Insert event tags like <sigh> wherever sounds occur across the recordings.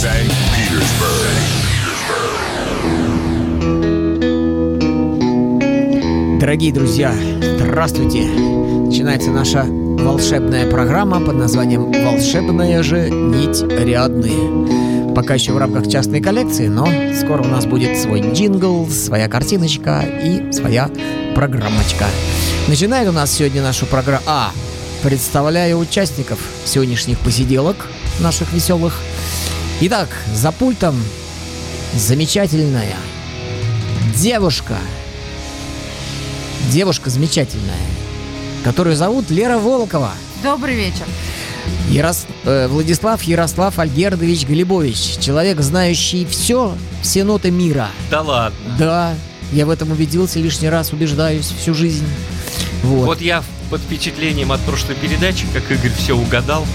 St. Petersburg. Дорогие друзья, здравствуйте! Начинается наша волшебная программа под названием «Волшебная же нить рядные». Пока еще в рамках частной коллекции, но скоро у нас будет свой джингл, своя картиночка и своя программочка. Начинает у нас сегодня нашу программу... А, представляю участников сегодняшних посиделок наших веселых. Итак, за пультом замечательная девушка. Девушка замечательная, которую зовут Лера Волкова. Добрый вечер. Ярос... э, Владислав Ярослав Альгердович Глебович. Человек, знающий все, все ноты мира. Да ладно. Да, я в этом убедился лишний раз, убеждаюсь всю жизнь. Вот. Вот я под впечатлением от прошлой передачи, как Игорь все угадал,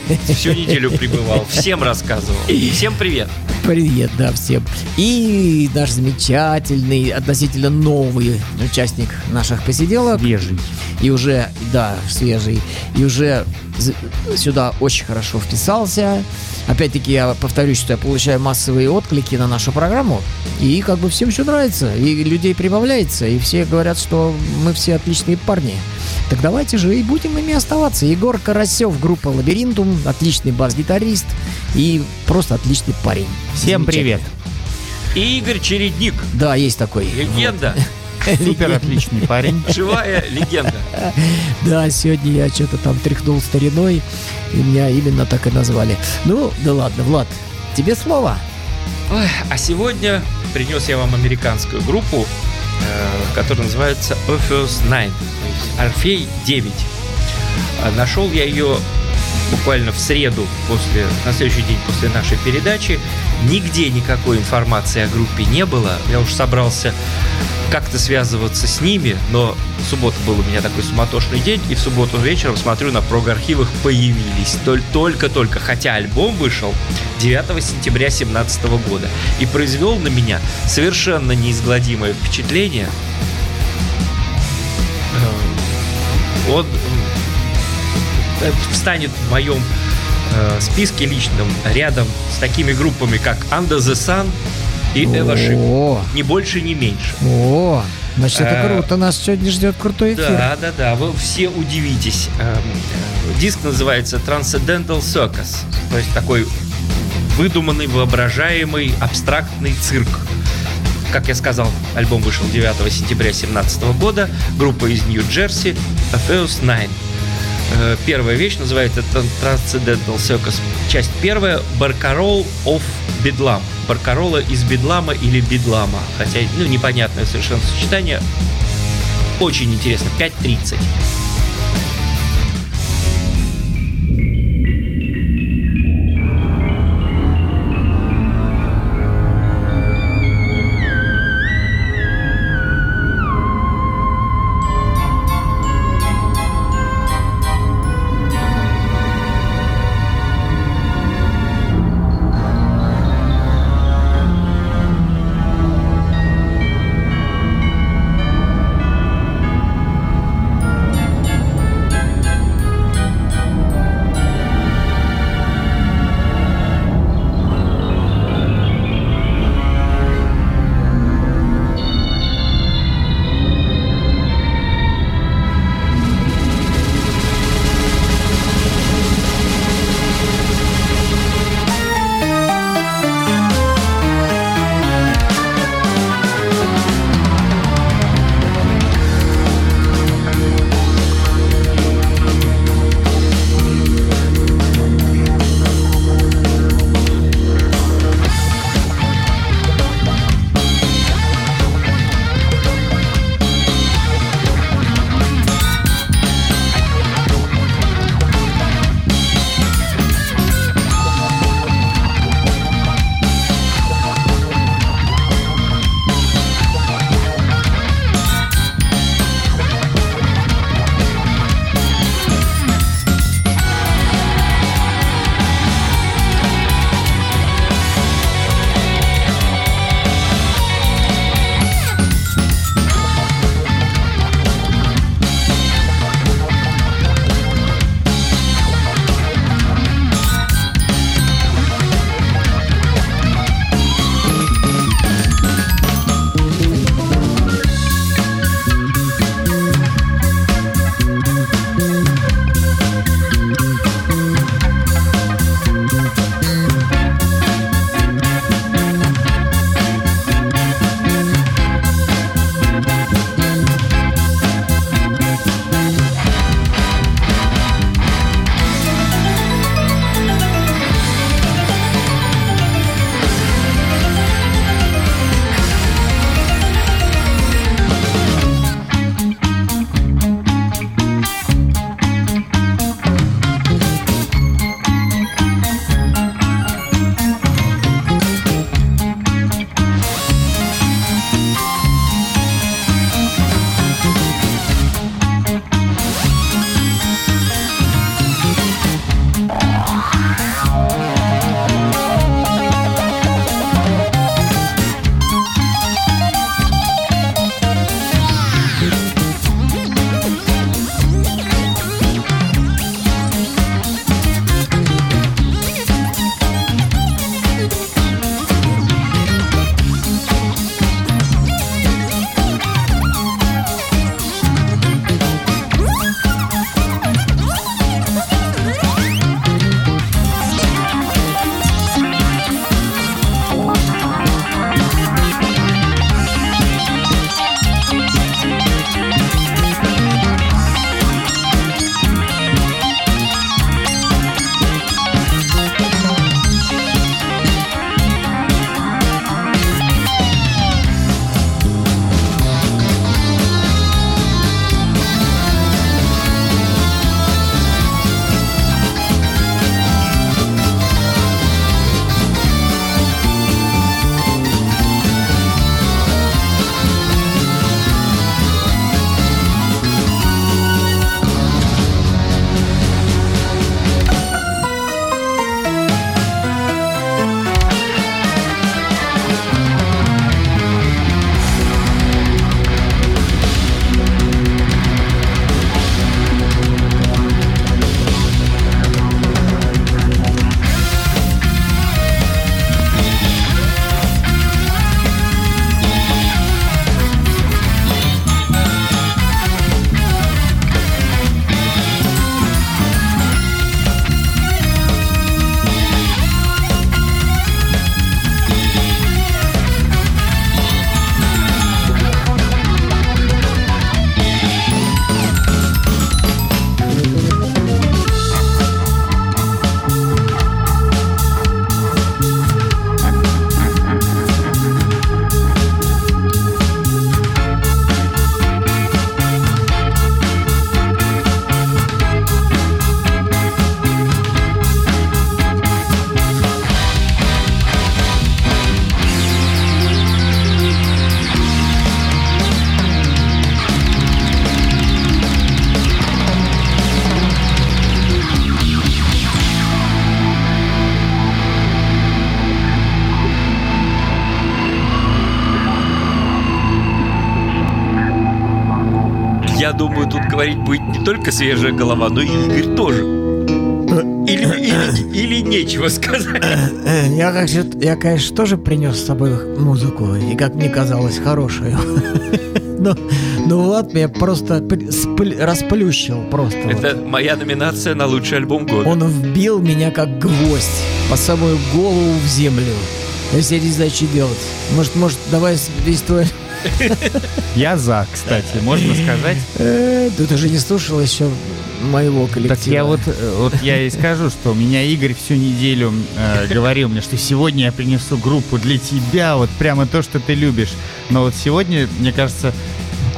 <laughs> всю неделю пребывал, всем рассказывал. Всем привет. Привет, да, всем. И наш замечательный, относительно новый участник наших посиделок. Свежий. И уже, да, свежий. И уже сюда очень хорошо вписался. Опять-таки, я повторюсь, что я получаю массовые отклики на нашу программу. И как бы всем все нравится. И людей прибавляется. И все говорят, что мы все отличные парни. Так давайте же и будем ими оставаться. Егор Карасев, группа Лабиринтум, отличный бас-гитарист и просто отличный парень. Всем привет. И Игорь Чередник, Да, есть такой. легенда, <laughs> Супер отличный парень. <laughs> живая легенда. Да, сегодня я что-то там тряхнул стариной, и меня именно так и назвали. Ну, да ладно, Влад, тебе слово. Ой, а сегодня принес я вам американскую группу, которая называется Orpheus 9, то есть Орфей 9. А Нашел я ее буквально в среду, после, на следующий день после нашей передачи. Нигде никакой информации о группе не было. Я уж собрался как-то связываться с ними, но суббота был у меня такой суматошный день, и в субботу вечером смотрю, на прог-архивах появились Толь- только-только, хотя альбом вышел 9 сентября 2017 года и произвел на меня совершенно неизгладимое впечатление. Э, Он э, встанет в моем э, списке личном рядом с такими группами, как Under the Sun и Эва Шип. Ни больше, ни меньше. о, значит, это Э, круто. Нас сегодня ждет крутой эфир. Да, да, да, вы все удивитесь. Эм, э, Диск называется Transcendental Circus, то есть такой выдуманный, воображаемый, абстрактный цирк. Как я сказал, альбом вышел 9 сентября 2017 года. Группа из Нью-Джерси Orpheus 9. Э, Первая вещь называется Tran- Transcendental Circus. Часть первая Баркарол of Bedlam. Баркарола из Бедлама или Бедлама. Хотя, ну, непонятное совершенно сочетание. Очень интересно. 5.30. только свежая голова, но и Игорь тоже. Или, или, или нечего сказать. Э, Я, как же- я, конечно, тоже принес с собой музыку, и, как мне казалось, хорошую. <laughs> Но, но Влад меня просто пр- спл- расплющил просто. вот. Это моя номинация на лучший альбом года. Он вбил меня как гвоздь по самую голову в землю. Я себе не знаю, что делать. Может, может, давай весь твой... Я за, кстати, можно сказать. Э, Да ты же не слушал еще моего коллектива. Так я вот, э, вот я и скажу, что меня Игорь всю неделю э, говорил мне, что сегодня я принесу группу для тебя, вот прямо то, что ты любишь. Но вот сегодня, мне кажется,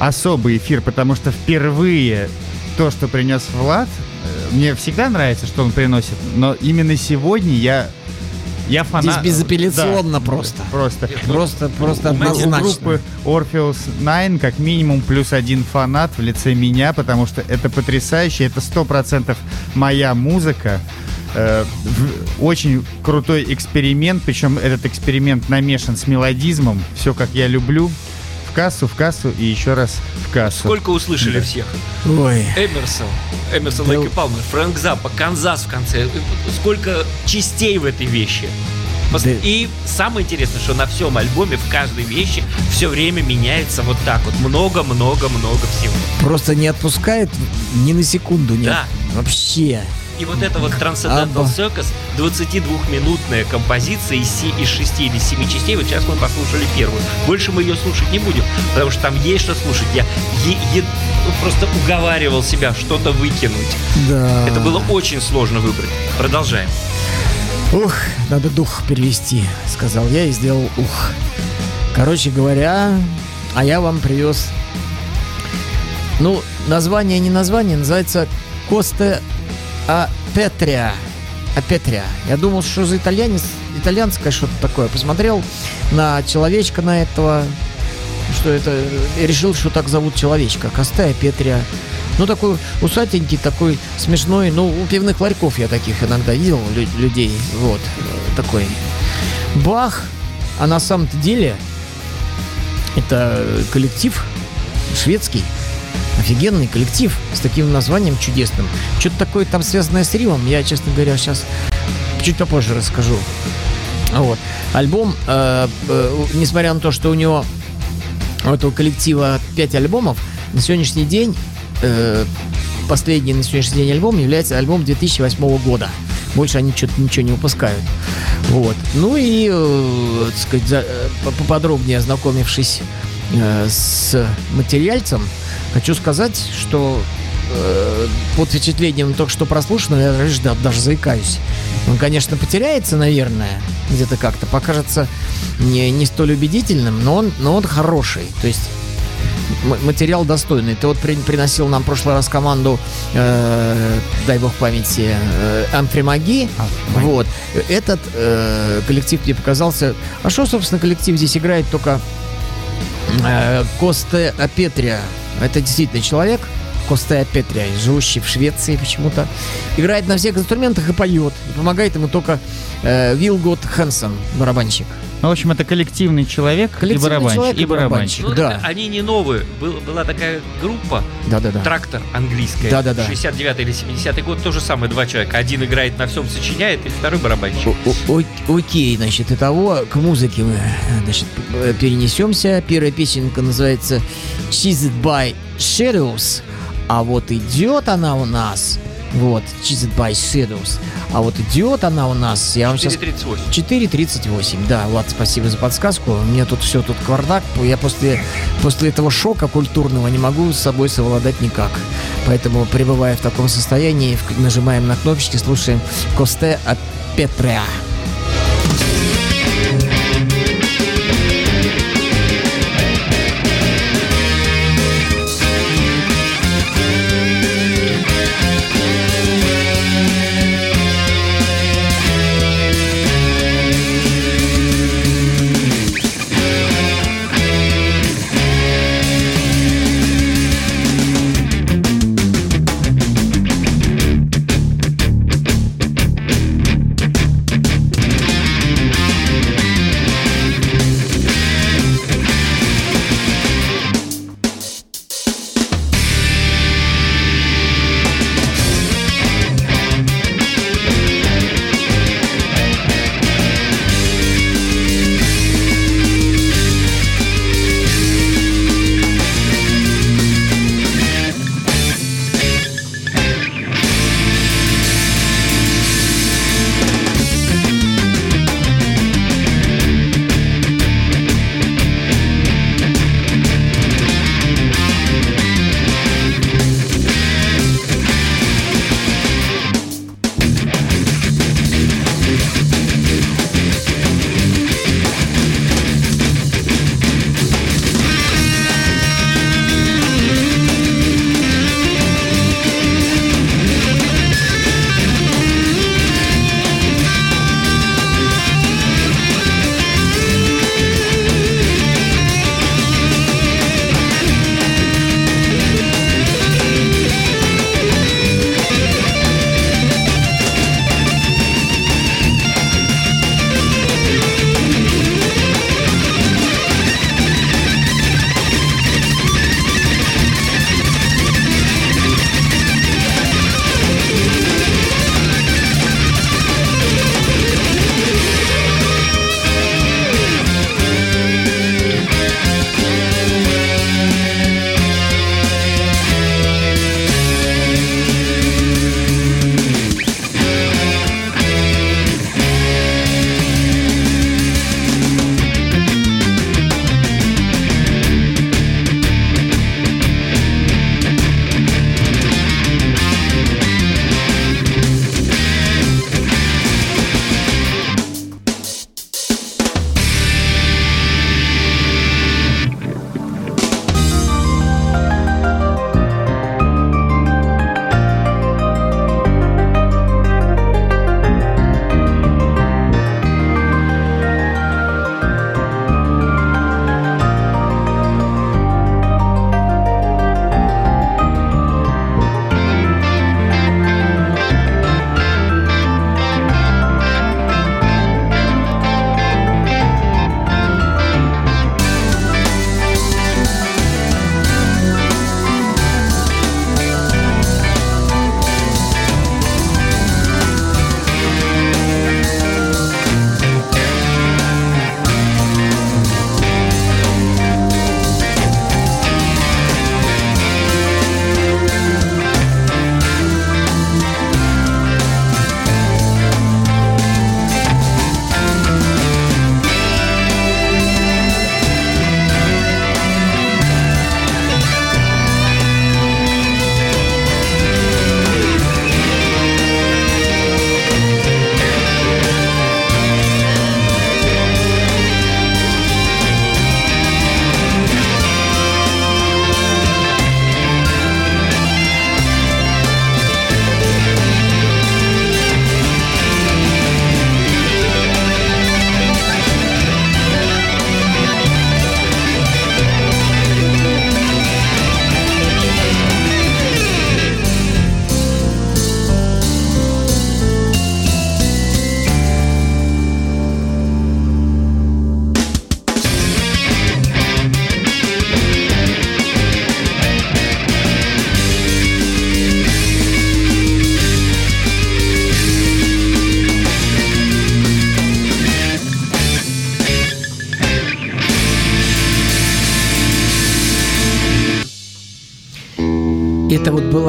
особый эфир, потому что впервые то, что принес Влад, э, мне всегда нравится, что он приносит, но именно сегодня я я фанат. Здесь безапелляционно Да, просто. Просто. Просто, просто У однозначно. группы Orpheus 9 как минимум плюс один фанат в лице меня, потому что это потрясающе, это сто процентов моя музыка. Э, очень крутой эксперимент, причем этот эксперимент намешан с мелодизмом, все как я люблю. В кассу, в кассу и еще раз в кассу. Сколько услышали всех? Ой. Эмерсон, Эмерсон, Да. Лэки Палмер, Фрэнк Заппа, Канзас в конце. Сколько частей в этой вещи. Да. И самое интересное, что на всем альбоме в каждой вещи все время меняется вот так вот. Много-много-много всего. Просто не отпускает ни на секунду, нет. Да. Вообще. И вот это вот Transcendental. Circus, 22-минутная композиция из 6 или 7 частей. Вот сейчас мы послушали первую. Больше мы ее слушать не будем, потому что там есть что слушать. Я е- е- ну, просто уговаривал себя что-то выкинуть. Да. Это было очень сложно выбрать. Продолжаем. Ух, надо дух перевести, сказал я и сделал ух. Короче говоря, а я вам привез. Ну, название не название, называется Коста А Петрия. А Петрия. Я думал, что за итальянец, итальянское что-то такое. Посмотрел на человечка на этого, что это, и решил, что так зовут человечка. Костая Петрия. Ну, такой усатенький, такой смешной. Ну, у пивных ларьков я таких иногда видел, лю- людей. Вот, э, такой. Бах! А на самом-то деле это коллектив шведский. Офигенный коллектив с таким названием чудесным. Что-то такое там связанное с Римом, я, честно говоря, сейчас чуть попозже расскажу. Вот. Альбом, э, э, несмотря на то, что у него у этого коллектива 5 альбомов, на сегодняшний день э, последний на сегодняшний день альбом является альбом 2008 года. Больше они что-то ничего не выпускают. Вот. Ну и, э, так сказать, за- э, по- поподробнее ознакомившись э, с материальцем, хочу сказать, что э, под впечатлением только что прослушанного я даже, да, даже заикаюсь. Он, конечно, потеряется, наверное, где-то как-то, покажется не, не столь убедительным, но он, но он хороший. То есть материал достойный. Ты вот при- приносил нам в прошлый раз команду, э, дай бог памяти, э, Амфримаги. Вот. Этот э, коллектив мне показался... А что, собственно, коллектив здесь играет только Косте Апетрия. Это действительно человек, Косте Апетрия, живущий в Швеции почему-то. Играет на всех инструментах и поет. И помогает ему только э, Вилгот Хэнсон, барабанщик. Ну, в общем, это коллективный человек и Коллективный барабанщик. человек и И барабанщик. Ну, Да. Они не новые. Был- была такая группа, Да-да-да. трактор английская. Да-да-да. 69 или 70 год, то же самое, два человека. Один играет на всем, сочиняет, и второй барабанщик. О- о- Окей, значит, и того к музыке мы, значит, перенесемся. Первая песенка называется Cheated by Shadows. А вот идет она у нас, вот, Cheated by Shadows. А вот идет она у нас, я вам сейчас 438. 4.38, да, Влад, спасибо за подсказку. У меня тут все, тут квардак. Я после, после этого шока культурного не могу с собой совладать никак. Поэтому, пребывая в таком состоянии, нажимаем на кнопочки, слушаем Косте от Петреа.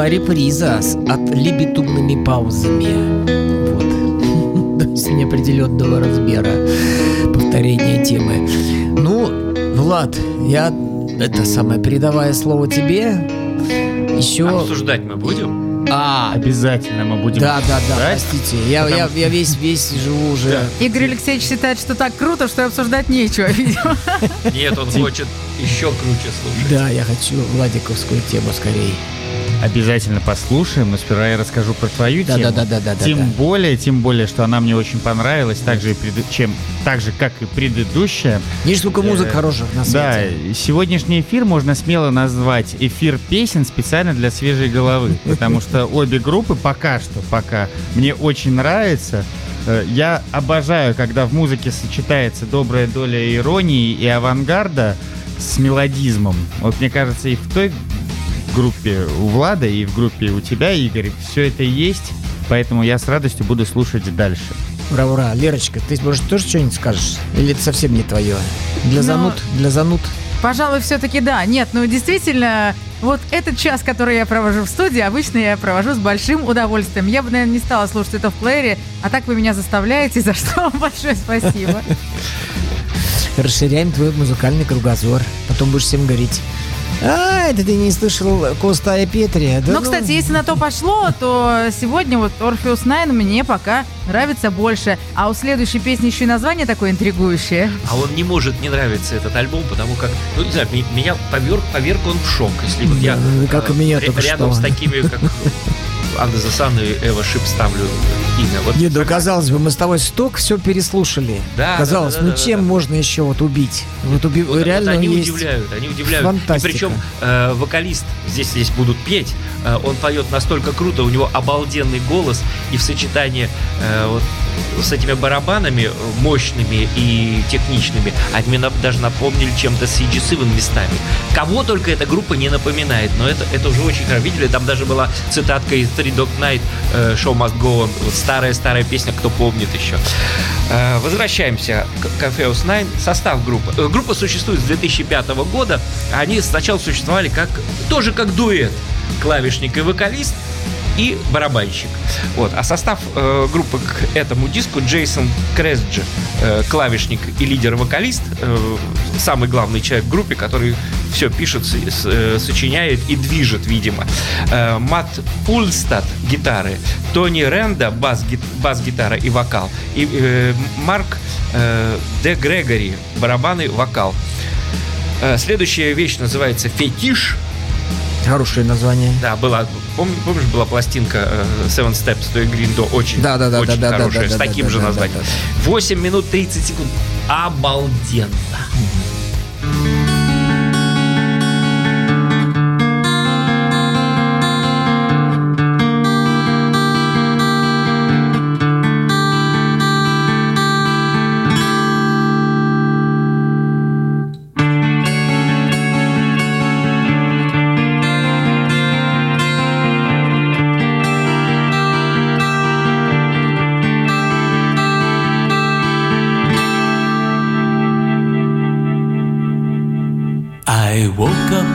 Была реприза с отлибитумными паузами. Вот. <laughs> То есть неопределенного размера повторение темы. Ну, Влад, я это самое, передавая слово тебе, еще... Обсуждать мы будем? А, Обязательно мы будем да, да, да, простите. Я, я, я весь, весь живу уже. Игорь Алексеевич считает, что так круто, что обсуждать нечего, <laughs> видимо. Нет, он хочет еще круче слушать. Да, я хочу Владиковскую тему скорее. Обязательно послушаем, но сперва я расскажу про твою Да, тему. да, да, да, да, Тем да. более, тем более, что она мне очень понравилась, так же, и чем, так же как и предыдущая. Видишь, сколько музык Э, хороших на Да, свете. сегодняшний эфир можно смело назвать эфир песен специально для свежей головы, <laughs> потому что обе группы пока что, пока мне очень нравятся. Э, Я обожаю, когда в музыке сочетается добрая доля иронии и авангарда с мелодизмом. Вот мне кажется, и в той группе у Влада, и в группе у тебя, Игорь, все это есть, поэтому я с радостью буду слушать дальше. Ура, ура. Лерочка, ты, может, тоже что-нибудь скажешь? Или это совсем не твое? Для Ну, зануд? Для зануд? Пожалуй, все-таки да. Нет, ну действительно, вот этот час, который я провожу в студии, обычно я провожу с большим удовольствием. Я бы, наверное, не стала слушать это в плеере, а так вы меня заставляете, <laughs> за что вам большое спасибо. Расширяем твой музыкальный кругозор. Потом будешь всем говорить. А, это ты не слышал Коста и Петрия. Да Но, кстати, если на то пошло, то сегодня вот Orpheus Nine мне пока нравится больше. А у следующей песни еще и название такое интригующее. А он не может не нравиться этот альбом, потому как, ну не знаю, меня поверг, поверг он в шок. Если вот я как и меня рядом что. с такими, как Анна Засан и Эва Шип ставлю имя. Вот Нет, ну казалось бы, мы с тобой столько все переслушали. Да, казалось, да, да, ну да, чем да. можно еще вот убить? Вот уби... Вот- вот реально они есть. удивляют, они удивляют. Фантастика. И причем э, вокалист здесь здесь будут петь, э, он поет настолько круто, у него обалденный голос и в сочетании э, вот с этими барабанами э, мощными и техничными, они мне на- даже напомнили чем-то CG Seven местами. Кого только эта группа не напоминает, но это, это уже очень хорошо. Видели, там даже была цитатка из Three Dog Night э, Show Must Go On. Старая-старая песня, кто помнит еще. Э, Возвращаемся к Orpheus Nine. Состав группы. Группа существует с 2005 года. Они сначала существовали как тоже как дуэт. Клавишник и вокалист и барабанщик. Вот. А состав э, группы к этому диску Джейсон Кресджи, э, клавишник и лидер-вокалист, э, самый главный человек в группе, который все пишет, с- с- э, сочиняет и движет, видимо. Э, Мат Пульстад гитары, Тони Ренда бас, бас-гитара и вокал, и э, Марк э, Де Грегори барабаны, вокал. Э, Следующая вещь называется «Фетиш». Хорошее название. Да, была, пом- помнишь, была пластинка э, Seven Steps to Green Door, очень, Да, да, да, очень да, да, хорошая, да, с да, таким да, же да, названием. да, 8 минут 30 секунд. Обалденно. I woke up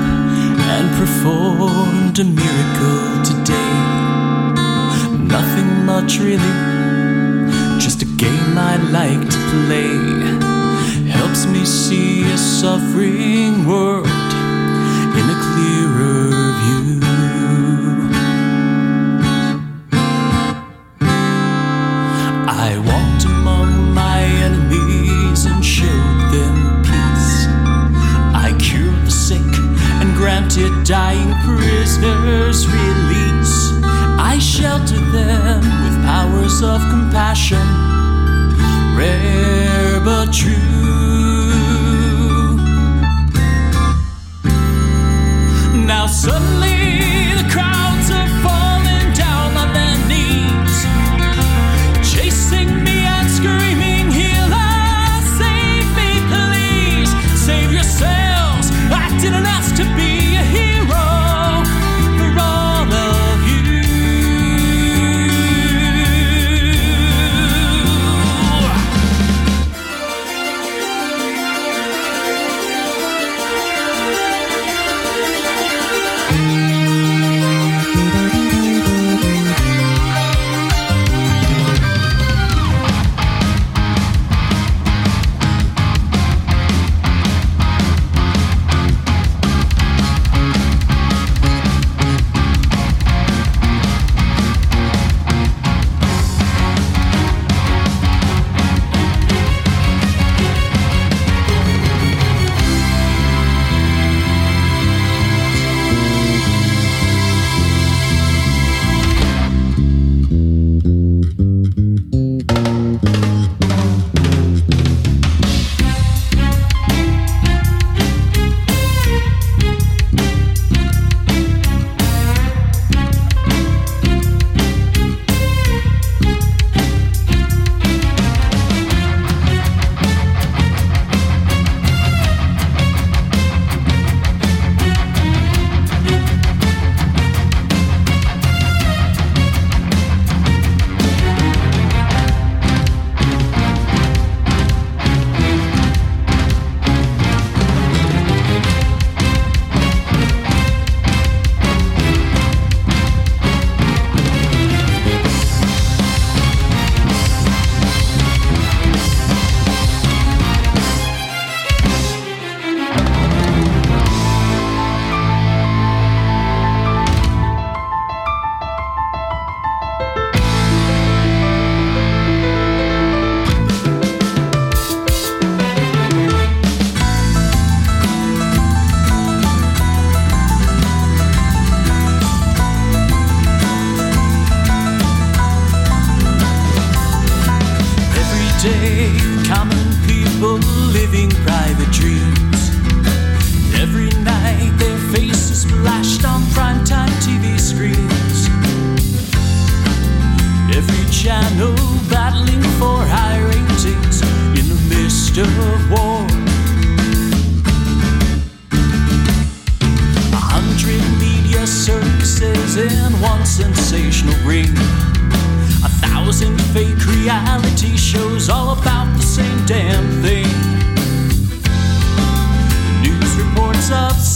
and performed a miracle today. Nothing much really, just a game I like to play. Helps me see a suffering world in a clearer view. Of compassion, rare but true.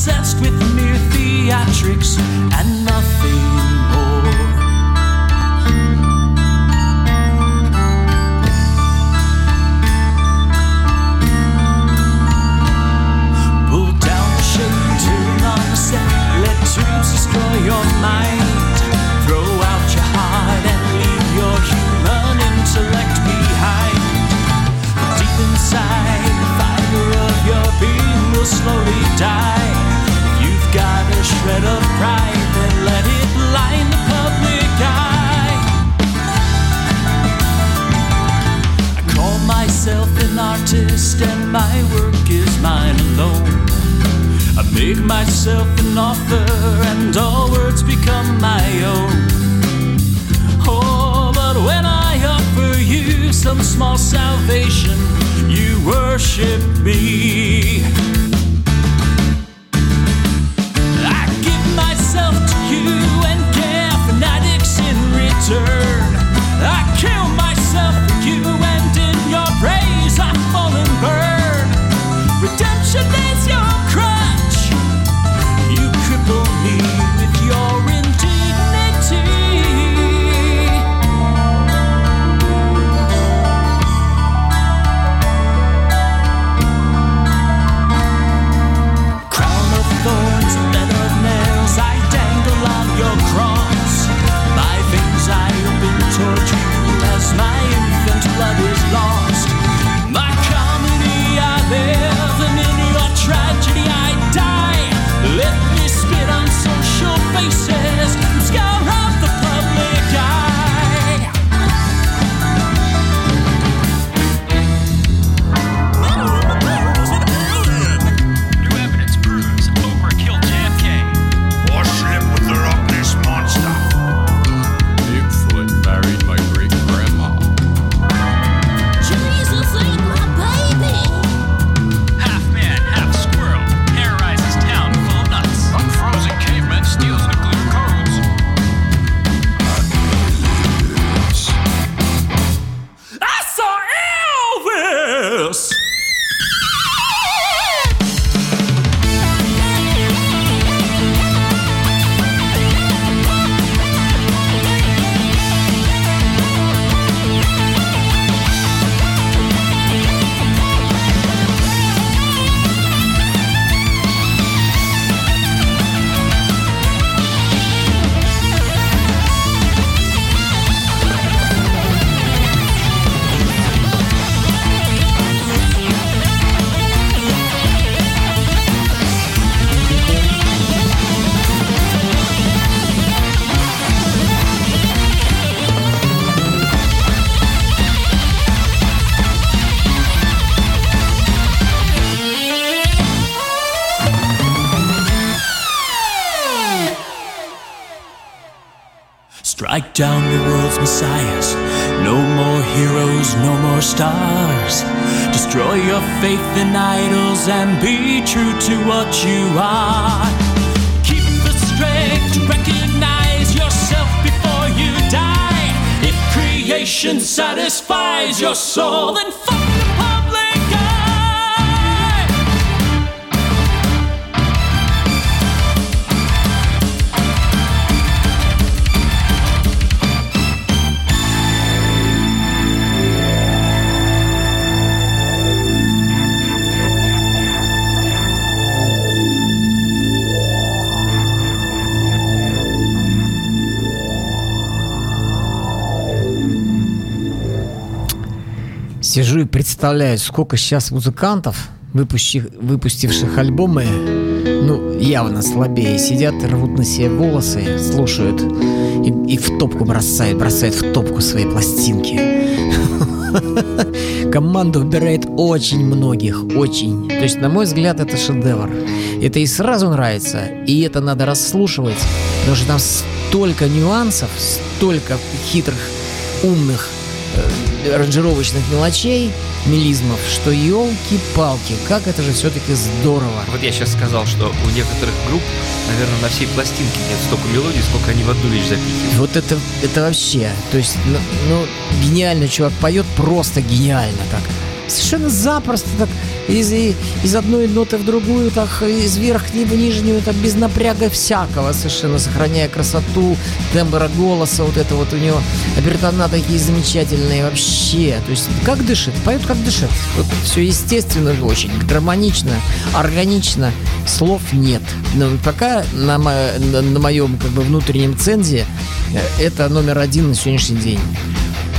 obsessed with mere theatrics and nothing. what you are. Keep the strength to recognize yourself before you die. If creation satisfies your soul, сижу и представляю, сколько сейчас музыкантов, выпущих, выпустивших альбомы, ну, явно слабее, сидят, рвут на себе волосы, слушают и, и в топку бросают, бросают в топку свои пластинки. <laughs> Команда убирает очень многих, очень. То есть, на мой взгляд, это шедевр. Это и сразу нравится, и это надо расслушивать, потому что там столько нюансов, столько хитрых, умных э, аранжировочных мелочей, мелизмов, что елки-палки, как это же все-таки здорово. Вот я сейчас сказал, что у некоторых групп, наверное, на всей пластинке нет столько мелодий, сколько они в одну вещь запихивают. Вот это, это вообще, то есть, ну, ну гениально чувак поет, просто гениально так. Совершенно запросто так из, из одной ноты в другую, так из верхней в нижнюю, так без напряга всякого, совершенно сохраняя красоту, тембра голоса, вот это вот у него обертона такие замечательные вообще. То есть как дышит, поет как дышит. Вот все естественно очень, гармонично, органично, слов нет. Но пока на, мо- на моем как бы внутреннем цензе э, это номер один на сегодняшний день.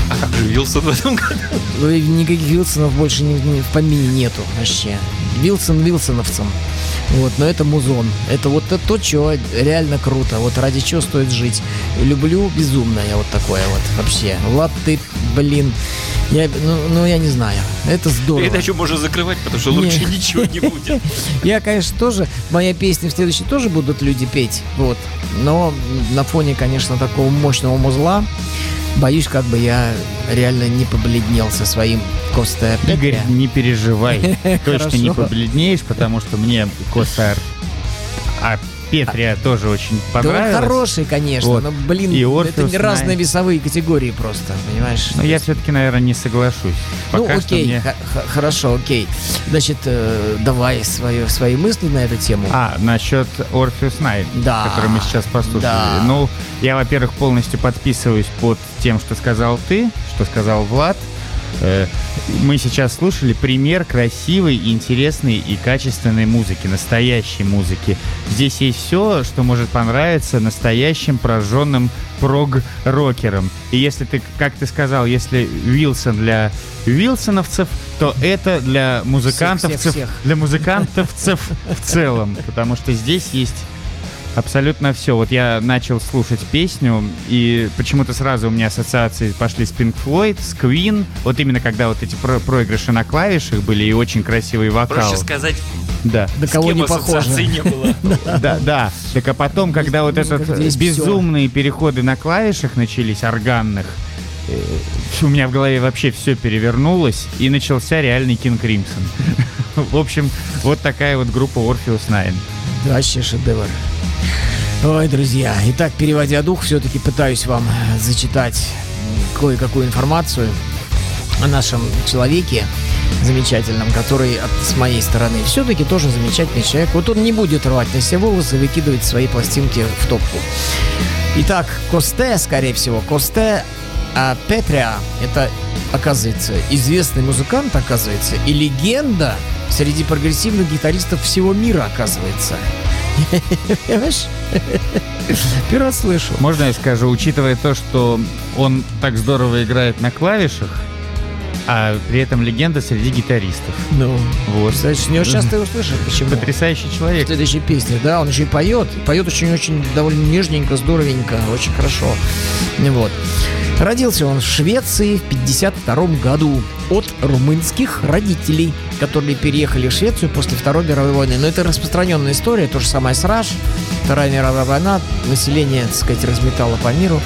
А как же Вилсон в этом году? Ну, Никаких Вилсонов больше ни- ни в помине нету вообще. Вилсон Вилсоновцем. Вот, но это музон. Это вот то, то, чего реально круто. Вот ради чего стоит жить. Люблю безумно я вот такое вот вообще. Влад, ты, блин, я, ну, ну, я не знаю. Это здорово. Передачу можно закрывать, потому что лучше Не. ничего не будет. <laughs> Я, конечно, тоже, моя песня в следующей тоже будут люди петь, вот. Но на фоне, конечно, такого мощного музла, боюсь, как бы я реально не побледнел со своим Коста Игорь, не переживай. <laughs> Точно не побледнеешь, потому что мне Коста <laughs> а Петрия тоже очень Да он хороший, конечно, Вот. но, блин, И это Орфеус не разные весовые категории просто, понимаешь? Но я все-таки, наверное, не соглашусь. Ну, Пока что окей, мне- хорошо, окей. Значит, э, давай свое, свои мысли на эту тему. А, насчет Orpheus Night, Да. который мы сейчас послушали. Да. Ну, я, во-первых, полностью подписываюсь под тем, что сказал ты, что сказал Влад. Э, Мы сейчас слушали пример красивой, интересной и качественной музыки, настоящей музыки. Здесь есть все, что может понравиться настоящим прожженным прог-рокерам. И если ты, как ты сказал, если Вилсон для Вилсоновцев, то это для музыкантовцев, всех. для музыкантовцев в целом, потому что здесь есть абсолютно все. Вот я начал слушать песню, и почему-то сразу у меня ассоциации пошли с Pink Floyd, с Queen, вот именно когда вот эти про- проигрыши на клавишах были и очень красивый вокал. Проще сказать, Да. До кого не похоже. не было. <laughs> Да, да. Так а потом, когда вот этот безумные переходы на клавишах начались, органных, э, у меня в голове вообще все перевернулось, и начался реальный Кинг Кримсон. <laughs> В общем, вот такая вот группа Orpheus Nine. Вообще шедевр. Ой, друзья, итак, переводя дух, все-таки пытаюсь вам э, зачитать кое-какую информацию о нашем человеке замечательном, который от- с моей стороны все-таки тоже замечательный человек. Вот он не будет рвать на себе волосы и выкидывать свои пластинки в топку. Итак, Косте, скорее всего, Косте а Петря, это, оказывается, известный музыкант, оказывается, и легенда среди прогрессивных гитаристов всего мира, оказывается. <laughs> Понимаешь? Первый раз слышу. Можно я скажу, учитывая то, что он так здорово играет на клавишах, а при этом легенда среди гитаристов. Ну, Вот. представляешь, не часто его слышишь. Почему? Потрясающий В человек. следующей песне, да, он еще и поет. Поет очень-очень довольно нежненько, здоровенько, очень хорошо. Вот. Родился он в Швеции в 52 году от румынских родителей, которые переехали в Швецию после Второй мировой войны. Но это распространенная история, то же самое с РАШ. Вторая мировая война, население, так сказать, разметало по миру.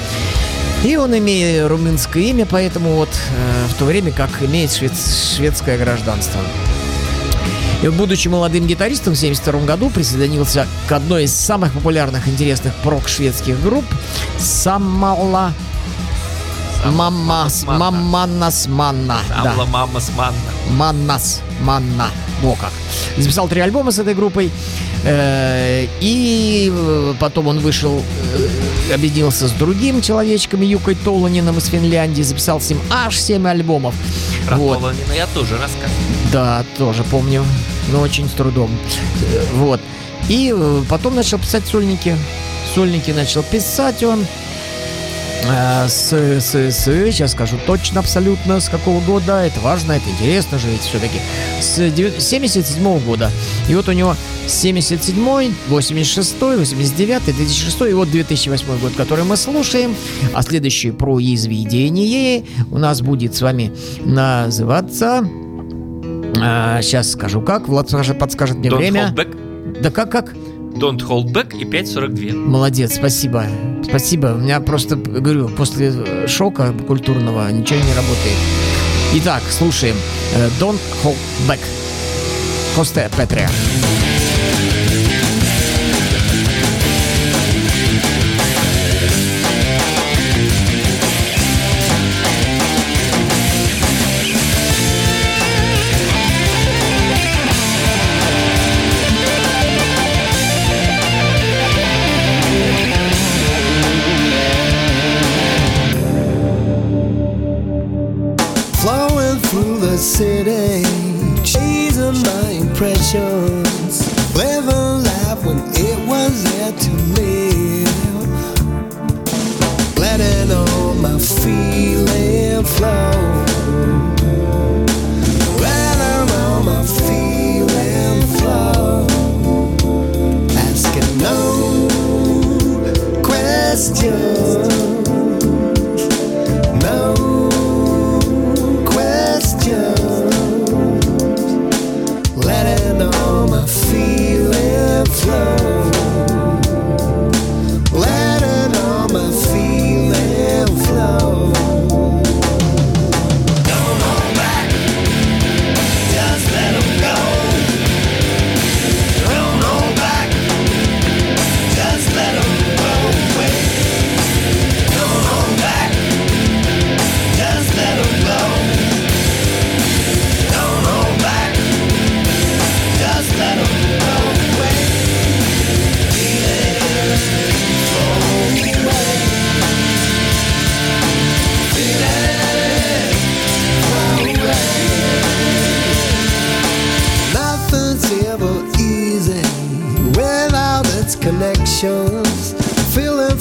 И он имеет румынское имя, поэтому вот э, в то время как имеет швед- шведское гражданство. И будучи молодым гитаристом в 1972 году присоединился к одной из самых популярных интересных прок-шведских групп Саммала Маммас Манна. Мамманас Манна. Амла мама с манна. Маннас Манна. Во как. Записал три альбома с этой группой. Э, И э, потом он вышел, э, объединился с другим человечком, Юкой Толанином из Финляндии, записал с ним аж 7 альбомов. Про Вот. Толанина я тоже рассказывал. Да, тоже помню, но очень с трудом. Вот. И потом начал писать сольники. Сольники начал писать он. Э, С, с, с, сейчас скажу точно абсолютно, с какого года, это важно, это интересно же ведь все-таки, с 77 года. И вот у него 77 86 89 2006 и вот 2008 год, который мы слушаем. А следующее произведение у нас будет с вами называться... сейчас скажу как. Влад скажет- подскажет мне Don't время. Да как, как? Don't hold back и 5.42. Молодец, спасибо. Спасибо. У меня просто, говорю, после э, шока культурного ничего не работает. Итак, слушаем. Э, Don't Hold Back. Косте Петрия. City, chasing my impressions, living life when it was there to live, letting all my feeling flow, letting all my feeling flow, asking no questions,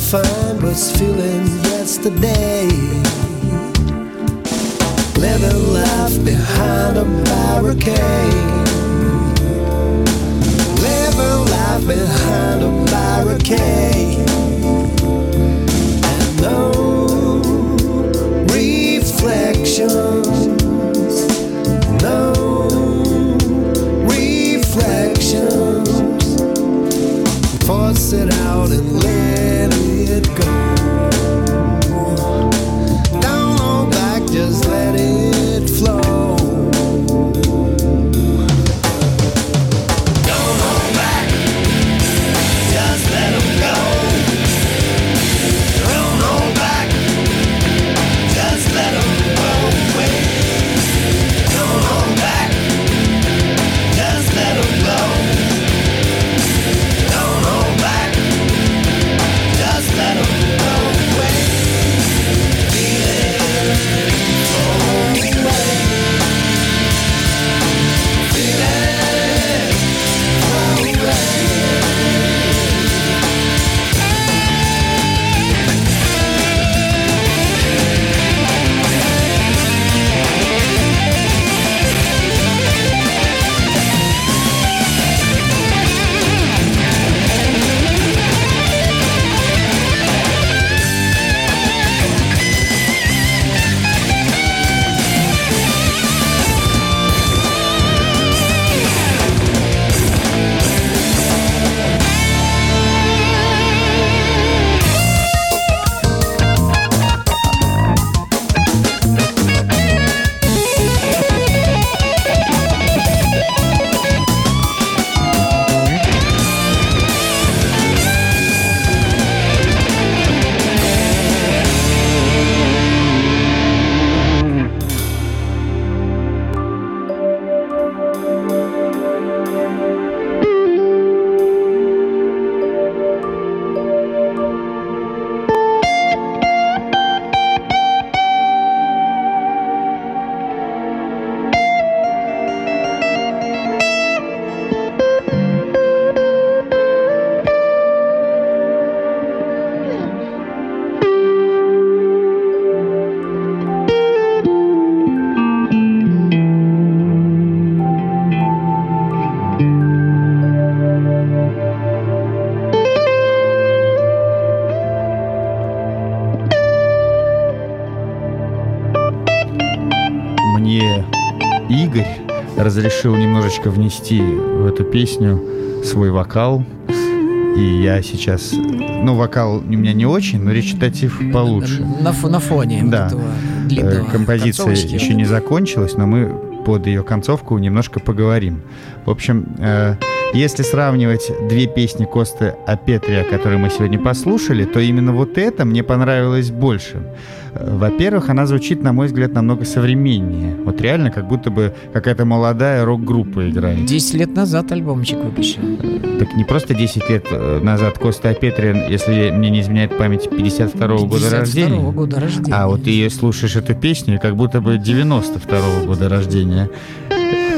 Fine was feeling yesterday. Living life behind a barricade. Living life behind a barricade. And no reflections. No reflections. Force it out and let немножечко внести в эту песню свой вокал. И я сейчас... Ну, вокал у меня не очень, но речитатив получше. На, на фоне Да. этого Э, длинного Композиция концовочки. еще не закончилась, но мы под ее концовку немножко поговорим. В общем, э, если сравнивать две песни Косты Апетрия, которые мы сегодня послушали, то именно вот это мне понравилось больше. Э, Во-первых, она звучит, на мой взгляд, намного современнее. Вот реально, как будто бы какая-то молодая рок-группа играет. 10 лет назад альбомчик выпущен. Так не просто 10 лет э, назад Коста Апетрин, если мне не изменяет память, 52-го года 52-го рождения. года рождения. А вот ты слушаешь эту песню, как будто бы 92-го года рождения.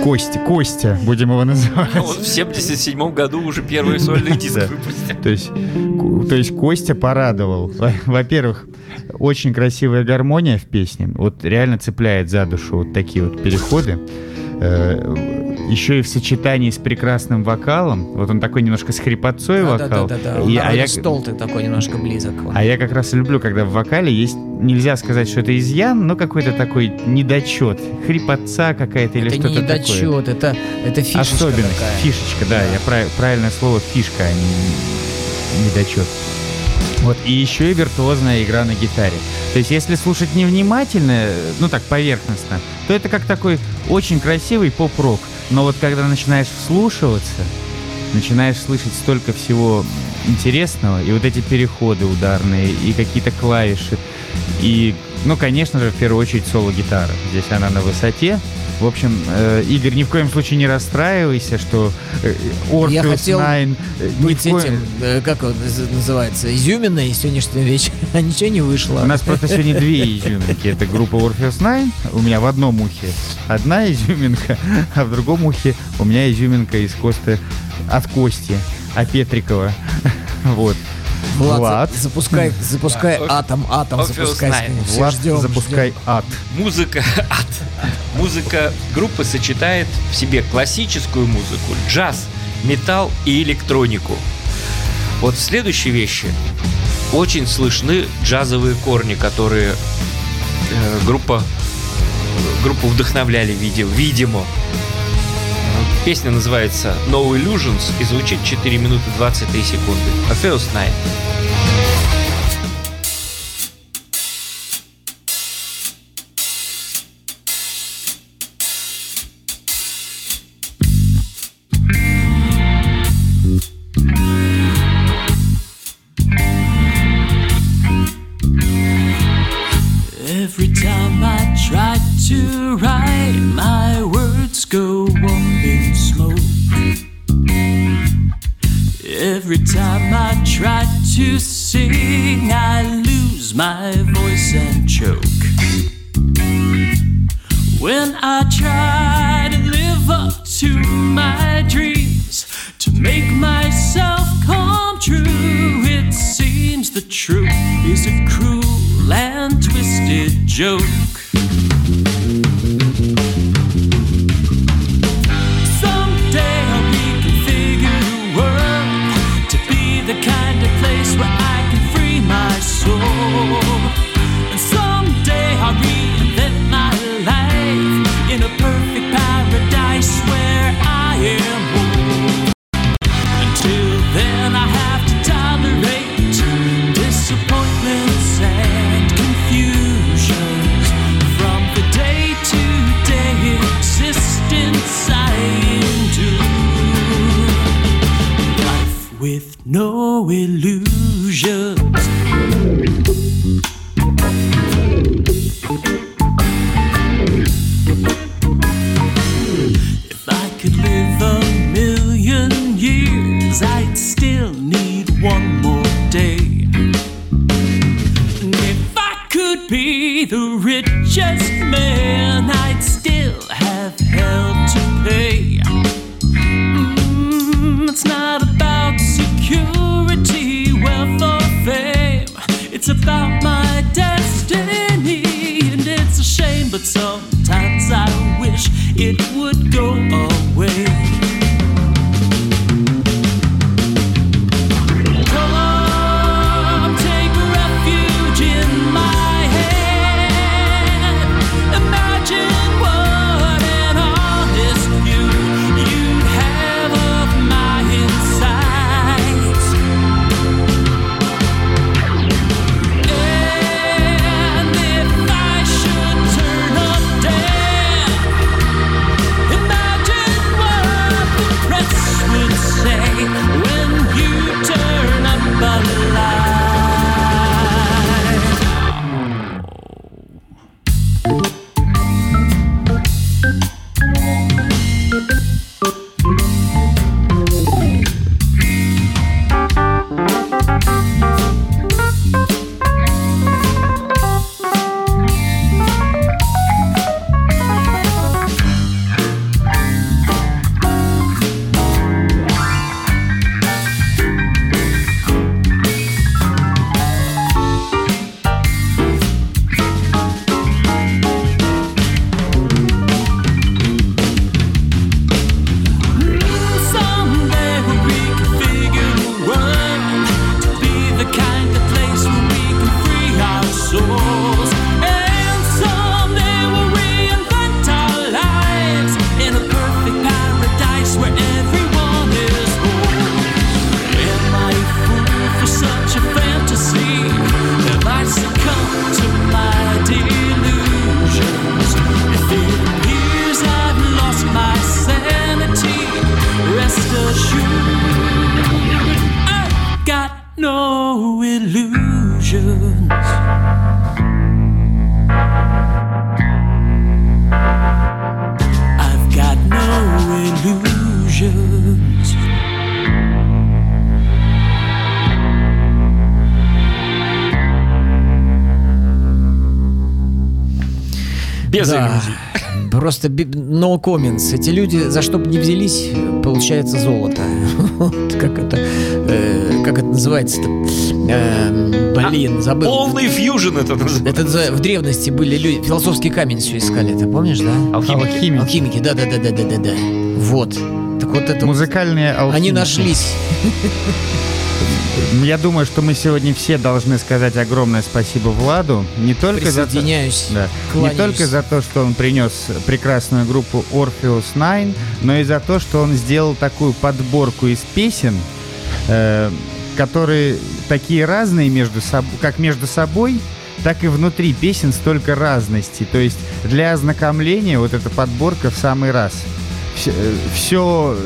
Костя, Костя, будем его называть. Он в 77 году уже первый <laughs> сольный диск выпустил. То есть, то есть Костя порадовал. Во- Во-первых, очень красивая гармония в песне. Вот реально цепляет за душу вот такие вот переходы. Еще и в сочетании с прекрасным вокалом. Вот он такой немножко с хрипотцой вокал. Да-да-да. И- И, а я- стол ты такой немножко близок. вам. а я как раз люблю, когда в вокале есть, нельзя сказать, что это изъян, но какой-то такой недочет. Хрипотца какая-то или это что-то такое. недочет, это, это фишечка Особенность, такая. фишечка, да, я прав- правильное слово фишка, а не недочет. Вот, и еще и виртуозная игра на гитаре. То есть, если слушать невнимательно, ну так, поверхностно, то это как такой очень красивый поп-рок. Но вот когда начинаешь вслушиваться, начинаешь слышать столько всего интересного, и вот эти переходы ударные, и какие-то клавиши, и, ну, конечно же, в первую очередь соло-гитара. Здесь она на высоте. В общем, э, Игорь, ни в коем случае не расстраивайся, что э, Orpheus Я хотел Nine э, Быть коем- этим, э, как он наз- называется, изюминой сегодняшнего вечера, <laughs> а ничего не вышло. У нас просто сегодня две изюминки. Это группа Orpheus Nine. У меня в одном ухе одна изюминка, <laughs> а в другом ухе у меня изюминка из Косты от Кости, а Петрикова. <laughs> Вот. Влад, Влад. за- запускай, запускай атом, атом запускай. Влад, ждем, запускай ад. Музыка <laughs> ад. Музыка группы сочетает в себе классическую музыку, джаз, металл и электронику. Вот в следующей вещи очень слышны джазовые корни, которые э, группа группу вдохновляли, видимо. видимо. Песня называется No Illusions и звучит 4 минуты 23 секунды. Orpheus Night. Every time I try to write, my Every time I try to sing, I lose my voice and choke. When I try to live up to my dreams, to make myself come true, it seems the truth is a cruel and twisted joke. will Без Да, иллюзий. Просто no comments. Эти люди, за что бы не взялись, получается золото. <laughs> Вот Как это, э, как это называется-то? Э, Блин, забыл. Полный фьюжн это называется. Это в древности были люди, философский камень все искали, ты помнишь, да? Алхимики. Алхимики. Алхимики, да, да, да, да, да, да, да. Вот. Так вот это. вот Музыкальные алхимики. Они нашлись. <laughs> Я думаю, что мы сегодня все должны сказать огромное спасибо Владу. Не только за то, да, не только за то, что он принес прекрасную группу Orpheus Nine, но и за то, что он сделал такую подборку из песен, э, которые такие разные между собой, как между собой, так и внутри песен столько разности. То есть для ознакомления вот эта подборка в самый раз. Все,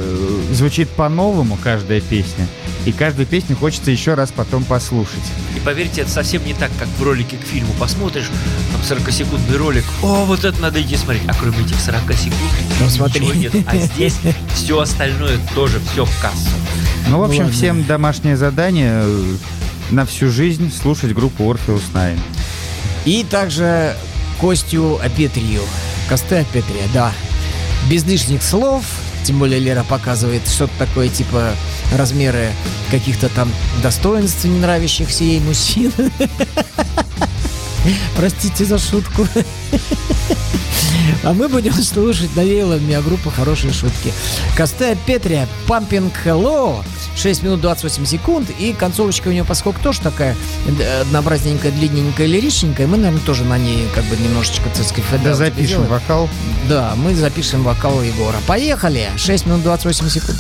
звучит по-новому, каждая песня. И каждую песню хочется еще раз потом послушать. И поверьте, это совсем не так, как в ролике к фильму. Посмотришь, там 40-секундный ролик, о, вот это надо идти смотреть. А кроме этих 40 секунд Ну, смотри. нет. А здесь <laughs> все остальное тоже все в кассу. Ну, в общем, ладно. всем домашнее задание э, на всю жизнь слушать группу Orpheus Nine. И также Костю Апетрию. Косты Апетрия, да. Без лишних слов. Тем более Лера показывает что-то такое, типа размеры каких-то там достоинств, не нравящихся ей мужчин. <laughs> Простите за шутку. А мы будем слушать, навеяла меня группа хорошие шутки. Костея Петрия, Pumping Hello, 6 минут 28 секунд, и концовочка у нее, поскольку тоже такая э, однообразненькая, длинненькая, лиричненькая, мы, наверное, тоже на ней как бы немножечко, так сказать, Да запишем вокал. Да, мы запишем вокал Егора. Поехали! 6 минут 28 секунд.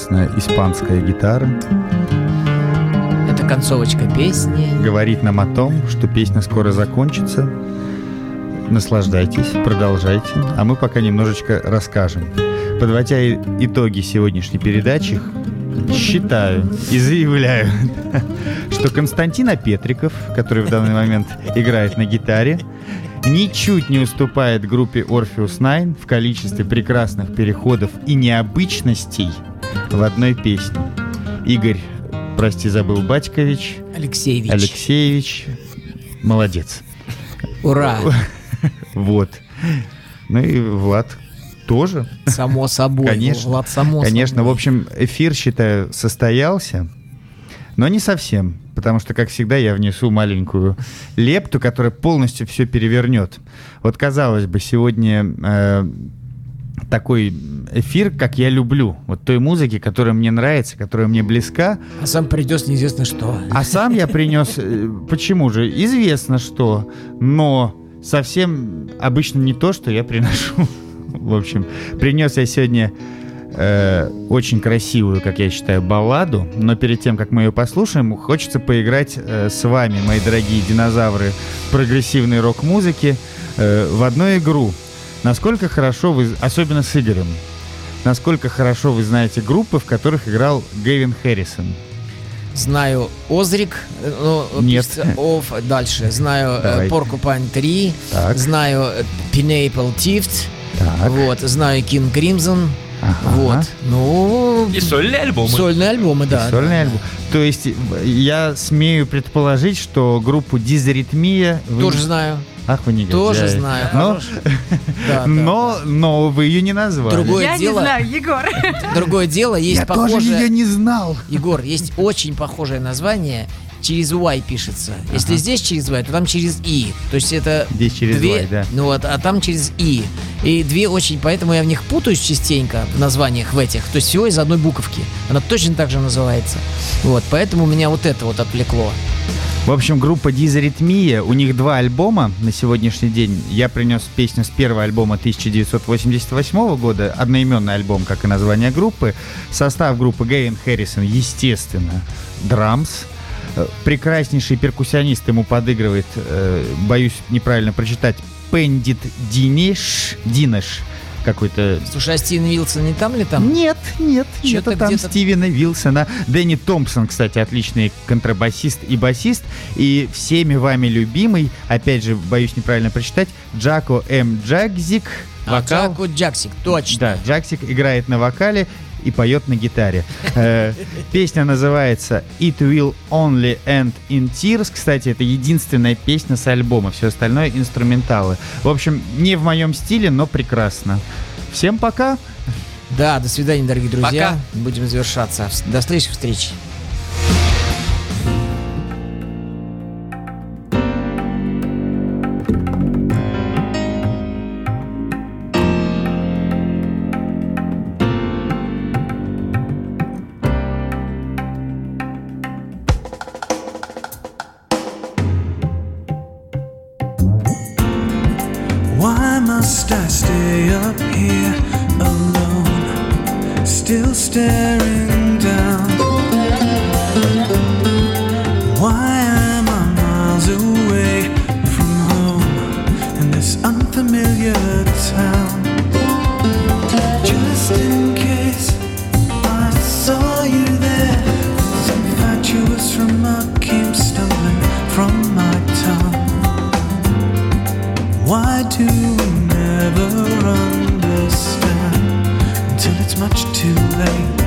Прекрасная испанская гитара Это концовочка песни. говорит нам о том, что песня скоро закончится. Наслаждайтесь, продолжайте, а мы пока немножечко расскажем. Подводя итоги сегодняшней передачи, считаю и заявляю, <laughs> что Константин Апетриков, который в данный момент играет на гитаре, ничуть не уступает группе Orpheus Nine в количестве прекрасных переходов и необычностей в одной песне. Игорь, прости, забыл Батькович, Алексеевич. Алексеевич, молодец. Ура! <laughs> Вот. Ну и Влад тоже. Само собой. Конечно. Влад, само Конечно, собой. в общем, эфир, считаю, состоялся, но не совсем, потому что, как всегда, я внесу маленькую лепту, которая полностью все перевернет. Вот, казалось бы, сегодня э, такой эфир, как я люблю, вот той музыки, которая мне нравится, которая мне близка, А сам придет неизвестно что. а сам я принес, э, почему же, известно что, но совсем обычно не то, что я приношу. <laughs> В общем, принес я сегодня э, очень красивую, как я считаю, балладу, но перед тем, как мы ее послушаем, хочется поиграть э, с вами, мои дорогие динозавры прогрессивной рок-музыки, э, в одну игру. Насколько хорошо вы, особенно с Игорем, насколько хорошо вы знаете группы, в которых играл Гэвин Хэррисон. Знаю Озрик, э, ну, Нет. пишется Оф, дальше. Знаю Давай. Поркупайн 3, Так. знаю э, Pineapple Tift, Так. вот, знаю King Crimson, Ага. вот. Ну, И сольные альбомы. сольные альбомы, да. Сольный альбом. То есть э, я смею предположить, что группу Дизаритмия... вы- Тоже знаю, Ах, вы негодяй. тоже знаю. Но, Хорош. <laughs> Да, да, но, но вы ее не назвали. Другое Я дело- не знаю, Егор. <laughs> Другое дело, есть Я похожее... тоже ее не знал. Егор, есть очень похожее название. Через Y пишется. Если здесь через Y, то там через И. То есть это Здесь через две, Y, да. Ну вот, а там через И. И две очень, поэтому я в них путаюсь частенько в названиях в этих. То есть всего из одной буковки. Она точно так же называется. Вот, поэтому меня вот это вот отвлекло. В общем, группа Дизаритмия, у них два альбома на сегодняшний день. Я принес песню с первого альбома 1988 года, одноименный альбом, как и название группы. Состав группы Гейн Хэррисон, естественно, драмс. Э, Прекраснейший перкуссионист ему подыгрывает, э, боюсь неправильно прочитать, Пендит Динеш, Динеш, какой-то Слушай, а Стивен Вилсон не там ли там? нет, нет, нет, там где-то- Стивена Вилсона. Дэнни Томпсон, кстати, отличный контрабасист и басист. И всеми вами любимый, опять же, боюсь неправильно прочитать, Джако М. Джагзик. А, Вокал. Джако Джаксик, точно. Да, Джаксик играет на вокале и поет на гитаре. Э, Песня называется It Will Only End in Tears. Кстати, это единственная песня с альбома. Все остальное инструменталы. В общем, не в моем стиле, но прекрасно. Всем пока. Да, до свидания, дорогие друзья. Пока. Будем завершаться. До следующих встреч. Much too late?